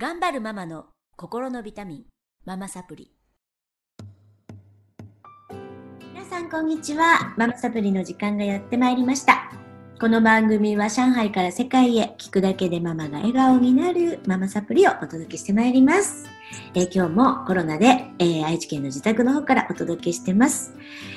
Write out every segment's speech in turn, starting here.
頑張るママの心のビタミン、ママサプリ。皆さんこんにちは。ママサプリの時間がやってまいりました。この番組は上海から世界へ聞くだけでママが笑顔になるママサプリをお届けしてまいります。えー今日もコロナで、えー愛知県の自宅の方からお届けしてます。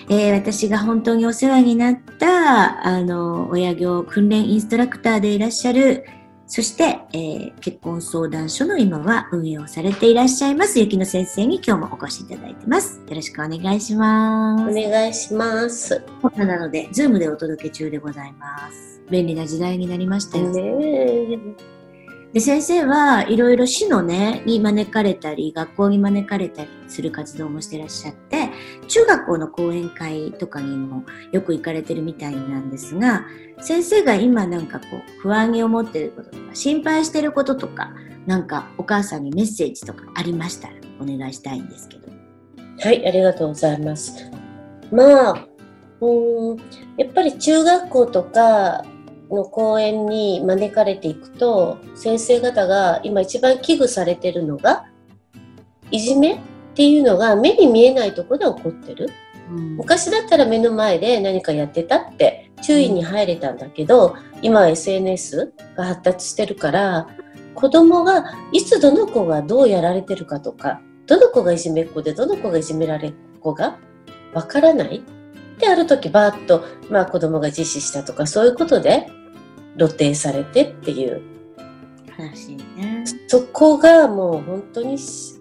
えー私が本当にお世話になった、あの、親業訓練インストラクターでいらっしゃる、そして、えー結婚相談所の今は運営をされていらっしゃいます、ゆきの先生に今日もお越しいただいてます。よろしくお願いします。お願いします。コロナなので、ズームでお届け中でございます。便利な時代になりましたよね。で、先生はいろいろ市のね、に招かれたり、学校に招かれたりする活動もしてらっしゃって、中学校の講演会とかにもよく行かれてるみたいなんですが、先生が今なんかこう、不安に思ってることとか、心配してることとか、なんかお母さんにメッセージとかありましたらお願いしたいんですけど。はい、ありがとうございます。まあ、うん、やっぱり中学校とかの講演に招かれていくと、先生方が今一番危惧されてるのが、いじめっていうのが目に見えないところで起こってる。うん昔だったら目の前で何かやってたって注意に入れたんだけど、今は SNS が発達してるから子供がいつどの子がどうやられてるかとかどの子がいじめっ子でどの子がいじめられっ子がわからないである時バーッと、まあ、子供が自死したとかそういうことで露呈されてっていう悲しいね。そこがもう本当にし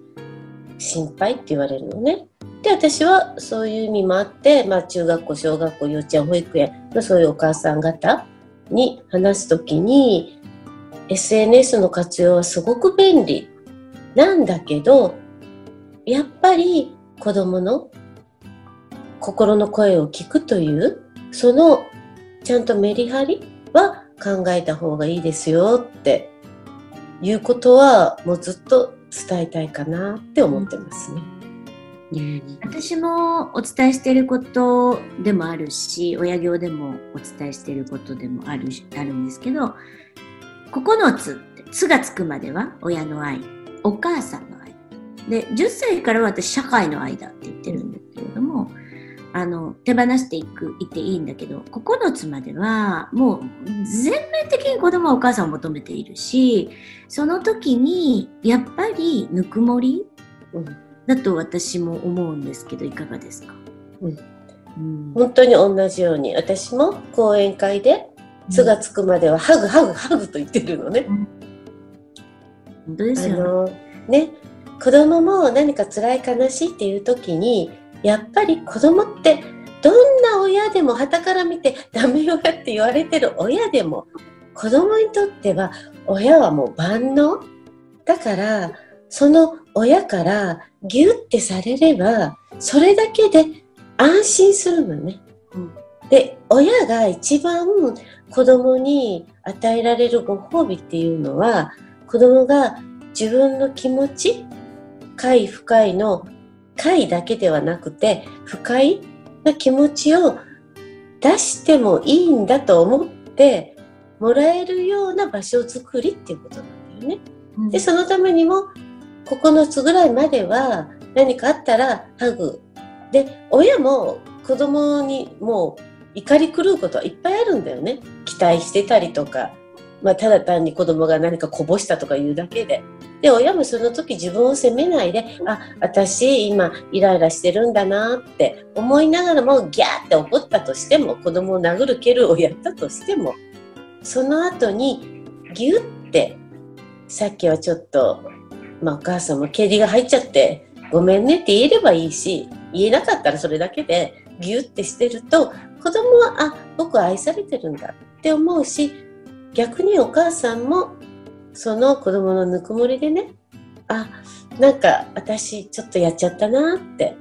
心配って言われるのね。で、私はそういう意味もあって、まあ中学校、小学校、幼稚園、保育園のそういうお母さん方に話すときに、SNS の活用はすごく便利なんだけど、やっぱり子供の心の声を聞くという、そのちゃんとメリハリは考えた方がいいですよっていうことはもうずっと伝えたいかなって思ってますね。私もお伝えしていることでもあるし親業でもお伝えしていることでもあるあるんですけど9つって「つ」がつくまでは親の愛お母さんの愛で10歳からは私社会の愛だって言ってるんですけれどもあの手放していくいっていいんだけど9つまではもう全面的に子供はお母さんを求めているしその時にやっぱりぬくもりうん。だと私も思うんですけどいかがですか、うん。うん。本当に同じように私も講演会で「つ」がつくまではハグハグハグと言ってるのね。本当ですあよね。のね子供も何か辛い悲しいっていう時にやっぱり子供ってどんな親でも傍から見てダメ親って言われてる親でも子供にとっては親はもう万能だからその親からギュッてされればそれだけで安心するのね。うんで親が一番子供に与えられるご褒美っていうのは子供が自分の気持ち快不快の快だけではなくて不快な気持ちを出してもいいんだと思ってもらえるような場所づくりっていうことなんだよね。うん。でそのためにも9つぐらいまでは何かあったらハグ。で親も子供にもう怒り狂うことはいっぱいあるんだよね。期待してたりとか、まあ、ただ単に子供が何かこぼしたとか言うだけでで親もその時自分を責めないであ私今イライラしてるんだなって思いながらもギャーって怒ったとしても子供を殴る蹴るをやったとしてもその後にギュッてさっきはちょっと、まあ、お母さんも蹴りが入っちゃってごめんねって言えればいいし言えなかったらそれだけでギュッてしてると子供はあ僕愛されてるんだって思うし逆にお母さんもその子供のぬくもりでねあなんか私ちょっとやっちゃったなって。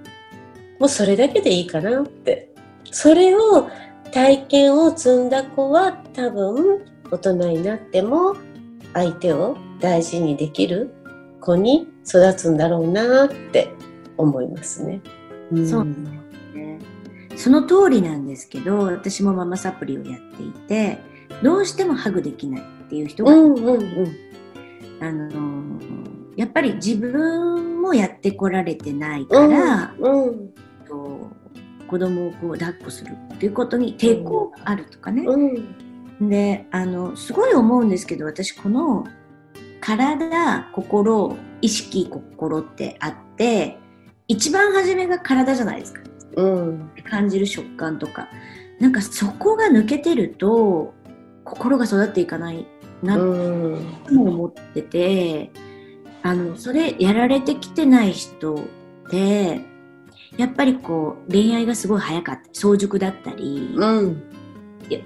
もうそれだけでいいかなって。それを体験を積んだ子は多分大人になっても相手を大事にできる子に育つんだろうなって思いますね。んそう。ねその通りなんですけど私もママサプリをやっていてどうしてもハグできないっていう人が、うんうんうん。あのーやっぱり自分もやってこられてないから、うん。と子供をこう抱っこするっていうことに抵抗があるとかね。うん。であのすごい思うんですけど私この体心意識心ってあって一番初めが体じゃないですかうん。感じる食感とかなんかそこが抜けてると心が育っていかないなとうん。も思っててあのそれやられてきてない人ってやっぱりこう恋愛がすごい早かった早熟だったり、うん。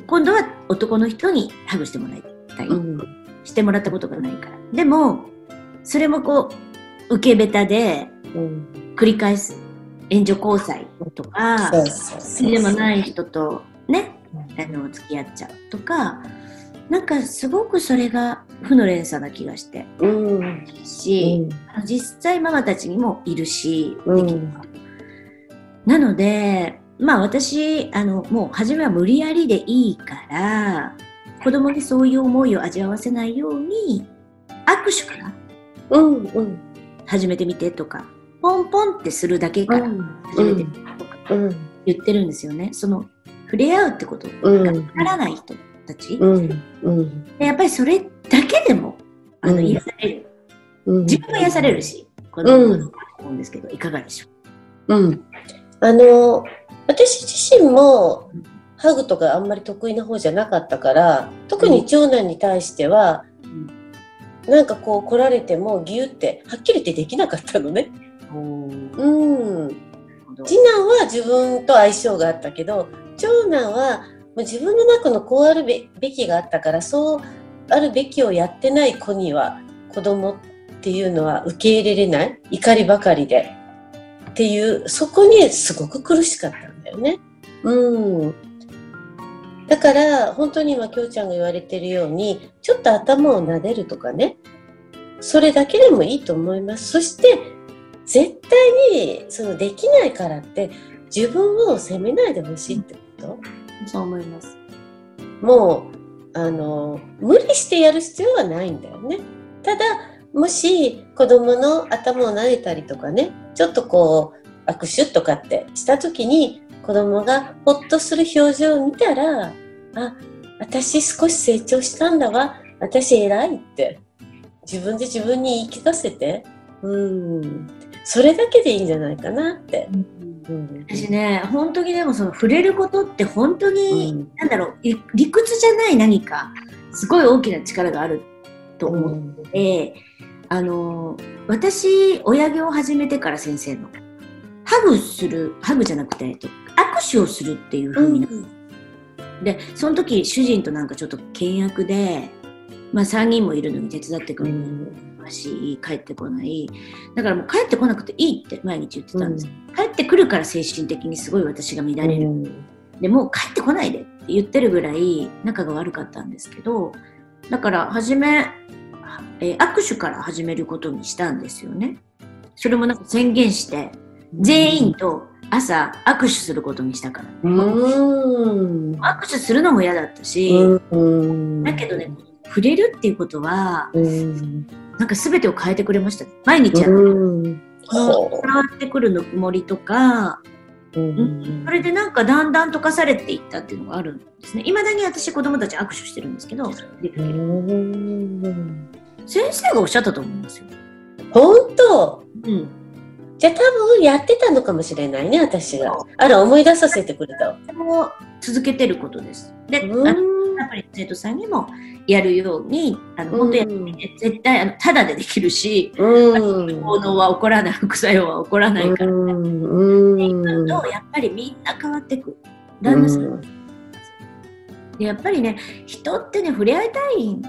今度は男の人にハグしてもらいたい、うん。してもらったことがないからでもそれもこう受けベタでうん。繰り返す援助交際とかそうそうそう。でもない人とねあの付き合っちゃうとかなんかすごくそれが負の連鎖な気がしてうん。し、あの実際ママたちにもいるし、うんなのでまあ私あのもう初めは無理やりでいいから子供にそういう思いを味わわせないように握手からうん。うん。始めてみてとかポンポンってするだけから始めてみてとかうん。言ってるんですよね。その触れ合うってことうんがわからない人たち、うん。うん。でやっぱりそれだけでもあのうん癒される、うん。自分が癒されるし子供も思うんですけど、いかがでしょう？ん。あの、私自身も、ハグとかあんまり得意な方じゃなかったから、特に長男に対しては、なんかこう来られてもギュって、はっきり言ってできなかったのね。う、うん。次男は自分と相性があったけど、長男はもう自分の中のこうあるべきがあったから、そうあるべきをやってない子には、子供っていうのは受け入れれない怒りばかりで。っていう、そこにすごく苦しかったんだよね。うん。だから、本当に今、きょうちゃんが言われてるように、ちょっと頭を撫でるとかね、それだけでもいいと思います。そして、絶対に、その、できないからって、自分を責めないでほしいってとそう思います。もう、あの、無理してやる必要はないんだよね。ただ、もし子供の頭を撫でたりとかね、ちょっとこう、握手とかってした時に、子供がほっとする表情を見たら、あ、私少し成長したんだわ。私偉いって。自分で自分に言い聞かせて。うん。それだけでいいんじゃないかなって。うん。私ね本当にでもその触れることって本当に、うん。なんだろうい理屈じゃない何かすごい大きな力があると思うので、あの私親業を始めてから先生のハグするハグじゃなくてえっと握手をするっていう風になって、でその時主人となんかちょっと倹約で、まあ、3人もいるのに手伝ってくれるし帰ってこない。だからもう帰ってこなくていいって毎日言ってたんです、帰ってくるから精神的にすごい私が乱れる、でもう帰ってこないでって言ってるぐらい仲が悪かったんですけどだから初め、えー握手から始めることにしたんですよね。それもなんか宣言して全員と朝握手することにしたから、うん。握手するのも嫌だったし、うん。だけどね触れるっていうことはうん。なんか全てを変えてくれましたね毎日やる、うん。この伝わってくるぬくもりとかうんそれでなんかだんだん溶かされていったっていうのがあるんですね。いまだに私子供たち握手してるんですけど、できうるん。先生がおっしゃったと思いますよ。本当？うん。じゃあ多分やってたのかもしれないね、私が。あら、思い出させてくれたわ。それを続けてることです。で、うんやっぱり生徒さんにもやるように、あの本当やってみて、絶対あのただでできるし、うん。効能は起こらない、副作用は起こらないから、ね。うん。とやっぱりみんな変わってく。旦那さんでやっぱりね、人ってね、触れ合いたいん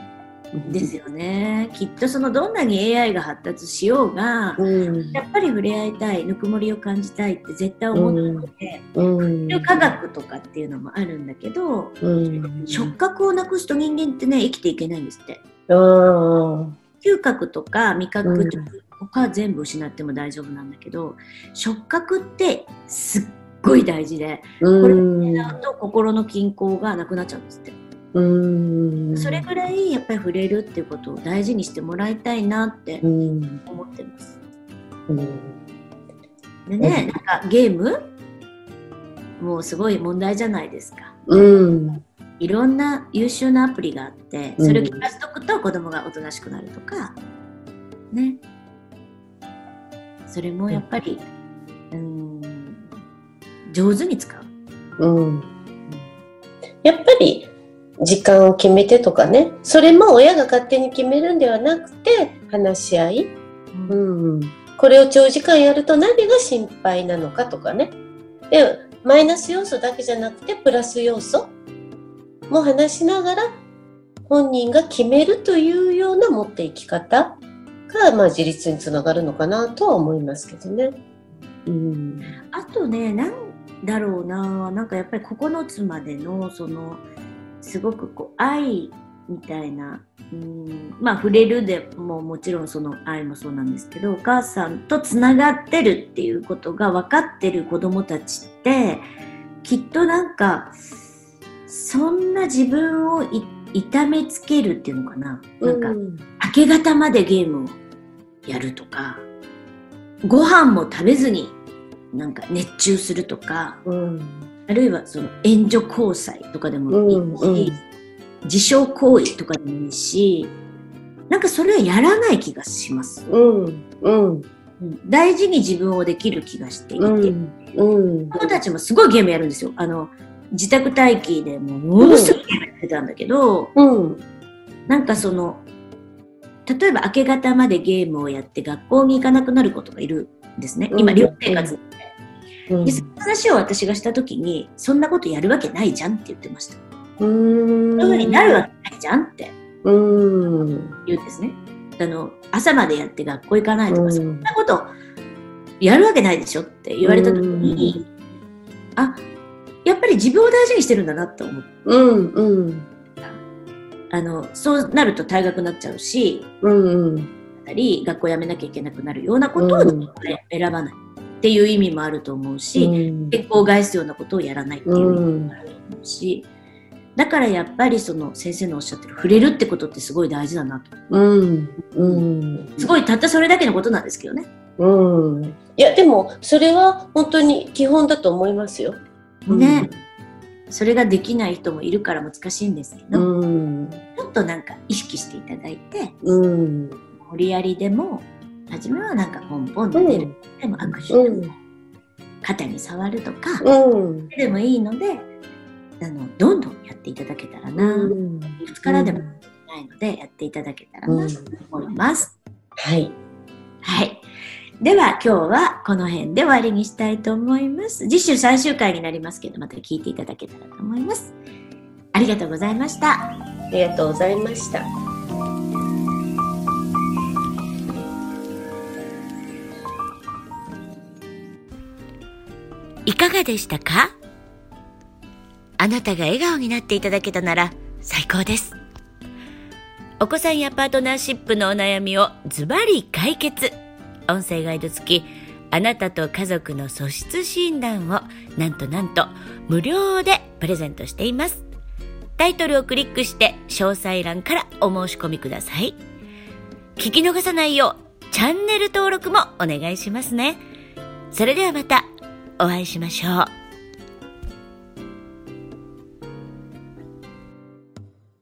ですよね。きっとそのどんなに AI が発達しようが、うん。やっぱり触れ合いたい、ぬくもりを感じたいって絶対思うので、うん。科学とかっていうのもあるんだけど、うん。触覚をなくすと人間ってね、生きていけないんですって。嗅覚とか味覚うんとか他全部失っても大丈夫なんだけど、触覚ってすっごい大事で、うん。だと心の均衡がなくなっちゃうんですって。うん。それぐらいやっぱり触れるっていうことを大事にしてもらいたいなってうん。思ってます。うんでね、なんかゲームもうすごい問題じゃないですか。うんいろんな優秀なアプリがあって、それを聞かせとくと子供がおとなしくなるとか、ね。それもやっぱり、うん、上手に使う。うんやっぱり時間を決めてとかね。それも親が勝手に決めるんではなくて話し合い、うん、これを長時間やると何が心配なのかとかね。でマイナス要素だけじゃなくてプラス要素も話しながら本人が決めるというような持っていき方が、まあ、自立につながるのかなとは思いますけどね。うん。あとね、なんだろうな、なんかやっぱり9つまでの、その、すごくこう、愛みたいな、うん、まあ、触れるでももちろんその愛もそうなんですけど、お母さんとつながってるっていうことが分かってる子供たちって、きっとなんか、そんな自分をい痛めつけるっていうのかな。なんか、うん明け方までゲームをやるとか、ご飯も食べずになんか熱中するとか、うんあるいはその援助交際とかでもいいし、うんうん自傷行為とかでもいいし、なんかそれはやらない気がします。うんうんうん大事に自分をできる気がしていて、うんうん子供たちもすごいゲームやるんですよ。あの、自宅待機でもうものすごいゲームやってたんだけど、うんなんかその、例えば明け方までゲームをやって学校に行かなくなる子とかいるんですね。今、うん寮生活。うん。で、その話を私がしたときに、そんなことやるわけないじゃんって言ってました。うそういうふうになるわけないじゃんって。うん。言うんですね。あの、朝までやって学校行かないとか、うんそんなことやるわけないでしょって言われたときに、あ、やっぱり自分を大事にしてるんだなって思っうんうん。た。あの、そうなると退学になっちゃうし、うんたり、学校辞めなきゃいけなくなるようなことをうん。選ばないっていう意味もあると思うし、うん結婚を害すようなことをやらないっていう意味もあると思うし、だからやっぱりその先生のおっしゃってる触れるってことってすごい大事だなと。うんうんすごいたったそれだけのことなんですけどね。うんいやでもそれは本当に基本だと思いますよ。ね。それができない人もいるから難しいんですけうど、んちょっとなんか意識していただいて、うん無理やりでも、初めはなんかポンポンと出る。でも握手でも、うん肩に触るとか、うんでもいいので、あの、どんどんやっていただけたらな、うんいつからでもないので、やっていただけたらなと思います。はいはい。では今日はこの辺で終わりにしたいと思います。次週最終回になりますけど、また聞いていただけたらと思います。ありがとうございました。ありがとうございました。かがでしたか？あなたが笑顔になっていただけたなら最高です。お子さんやパートナーシップのお悩みをズバリ解決。音声ガイド付き、あなたと家族の素質診断をなんとなんと無料でプレゼントしています。タイトルをクリックして詳細欄からお申し込みください。聞き逃さないようチャンネル登録もお願いしますね。それではまたお会いしましょう。